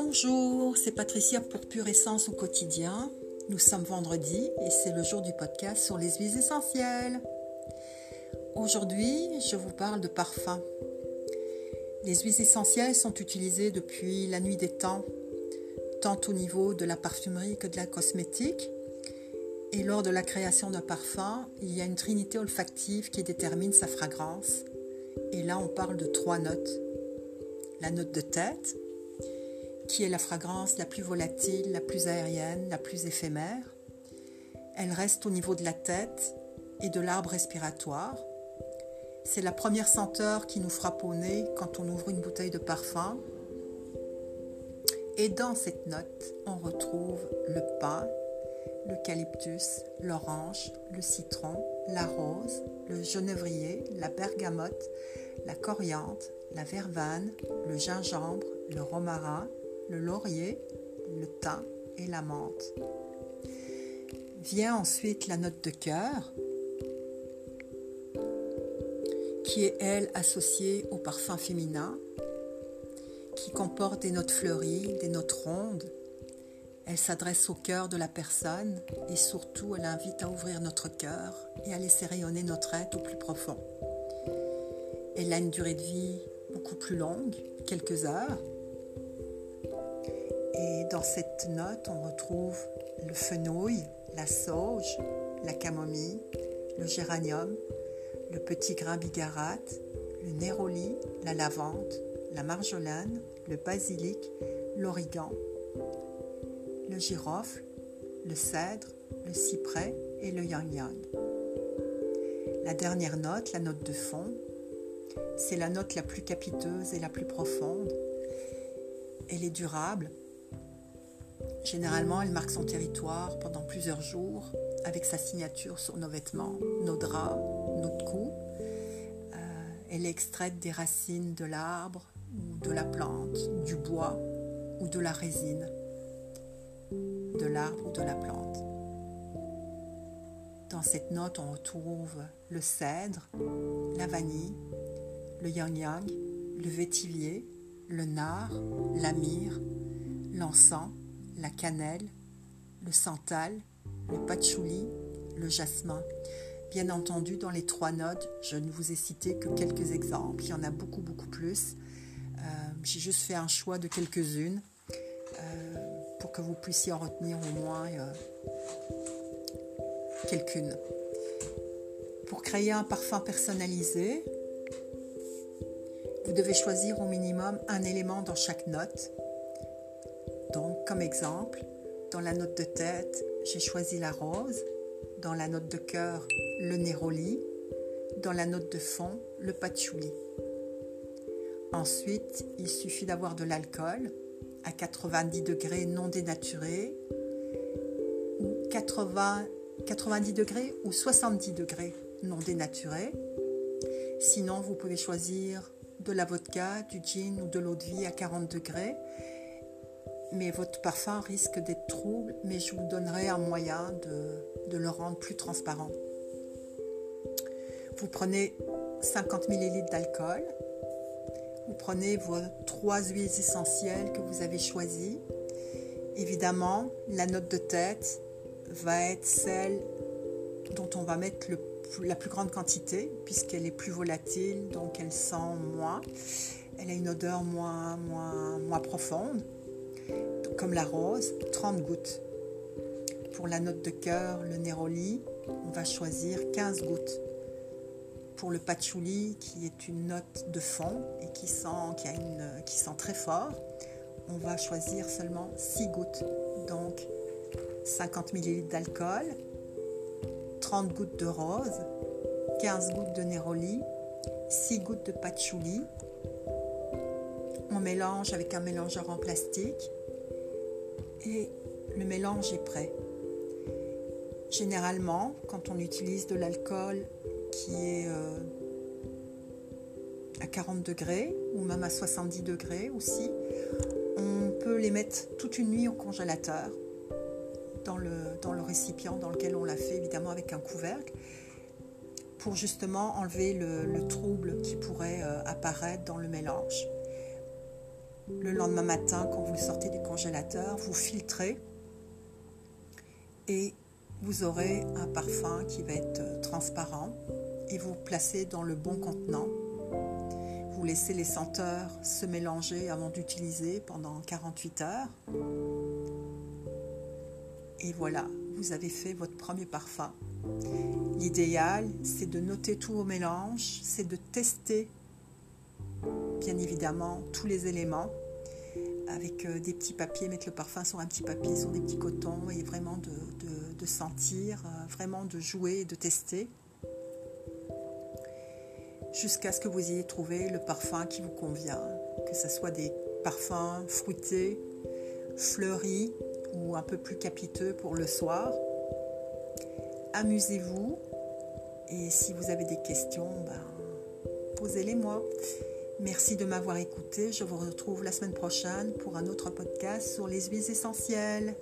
Bonjour, c'est Patricia pour Pure Essence au quotidien. Nous sommes vendredi et c'est le jour du podcast sur les huiles essentielles. Aujourd'hui, je vous parle de parfum. Les huiles essentielles sont utilisées depuis la nuit des temps, tant au niveau de la parfumerie que de la cosmétique. Et lors de la création d'un parfum, il y a une trinité olfactive qui détermine sa fragrance. Et là, on parle de trois notes. La note de tête, qui est la fragrance la plus volatile, la plus aérienne, la plus éphémère. Elle reste au niveau de la tête et de l'arbre respiratoire. C'est la première senteur qui nous frappe au nez quand on ouvre une bouteille de parfum. Et dans cette note, on retrouve le pin, l'eucalyptus, l'orange, le citron, la rose, le genévrier, la bergamote, la coriandre, la verveine, le gingembre, le romarin, le laurier, le thym et la menthe. Vient ensuite la note de cœur, qui est elle associée au parfum féminin, qui comporte des notes fleuries, des notes rondes. Elle s'adresse au cœur de la personne et surtout elle invite à ouvrir notre cœur et à laisser rayonner notre être au plus profond. Elle a une durée de vie beaucoup plus longue, quelques heures, et dans cette note, on retrouve le fenouil, la sauge, la camomille, le géranium, le petit grain bigarate, le néroli, la lavande, la marjolaine, le basilic, l'origan, le girofle, le cèdre, le cyprès et le yang-yang. La dernière note, la note de fond, c'est la note la plus capiteuse et la plus profonde. Elle est durable, Généralement, elle marque son territoire pendant plusieurs jours avec sa signature sur nos vêtements, nos draps, notre cou. Euh, elle est extraite des racines de l'arbre ou de la plante, du bois ou de la résine de l'arbre ou de la plante. Dans cette note, on retrouve le cèdre, la vanille, le yang-yang, le vétivier, le nard, la myrrhe, l'encens, la cannelle, le santal, le patchouli, le jasmin. Bien entendu, dans les trois notes, je ne vous ai cité que quelques exemples. Il y en a beaucoup, beaucoup plus. Euh, j'ai juste fait un choix de quelques-unes euh, pour que vous puissiez en retenir au moins euh, quelques-unes. Pour créer un parfum personnalisé, vous devez choisir au minimum un élément dans chaque note donc, comme exemple, dans la note de tête, j'ai choisi la rose, dans la note de cœur, le néroli, dans la note de fond, le patchouli. Ensuite, il suffit d'avoir de l'alcool à 90 degrés non dénaturé ou 80, 90 degrés ou 70 degrés non dénaturé. Sinon, vous pouvez choisir de la vodka, du gin ou de l'eau de vie à 40 degrés mais votre parfum risque d'être trouble, mais je vous donnerai un moyen de, le rendre plus transparent. Vous prenez 50 ml d'alcool, vous prenez vos trois huiles essentielles que vous avez choisies. Évidemment, la note de tête va être celle dont on va mettre la plus grande quantité, puisqu'elle est plus volatile, donc elle sent moins. Elle a une odeur moins, moins, moins profonde comme la rose, 30 gouttes. Pour la note de cœur, le néroli, on va choisir 15 gouttes. Pour le patchouli, qui est une note de fond et qui sent, qui sent très fort, on va choisir seulement 6 gouttes. Donc 50 ml d'alcool, 30 gouttes de rose, 15 gouttes de néroli, 6 gouttes de patchouli. On mélange avec un mélangeur en plastique et le mélange est prêt. Généralement, quand on utilise de l'alcool qui est euh, à 40 degrés ou même à 70 degrés aussi, on peut les mettre toute une nuit au congélateur dans le, récipient dans lequel on l'a fait, évidemment avec un couvercle, pour justement enlever le, trouble qui pourrait euh, apparaître dans le mélange. Le lendemain matin, quand vous sortez du congélateur, vous filtrez et vous aurez un parfum qui va être euh, transparent et vous placez dans le bon contenant. Vous laissez les senteurs se mélanger avant d'utiliser pendant 48 heures. Et voilà, vous avez fait votre premier parfum. L'idéal, c'est de noter tout au mélange, c'est de tester, bien évidemment, tous les éléments avec euh, des petits papiers, mettre le parfum sur un petit papier, sur des petits cotons et vraiment de, sentir, euh, vraiment de jouer et de tester jusqu'à ce que vous ayez trouvé le parfum qui vous convient, que ce soit des parfums fruités, fleuris ou un peu plus capiteux pour le soir. Amusez-vous et si vous avez des questions, ben, posez-les moi. Merci de m'avoir écouté. Je vous retrouve la semaine prochaine pour un autre podcast sur les huiles essentielles.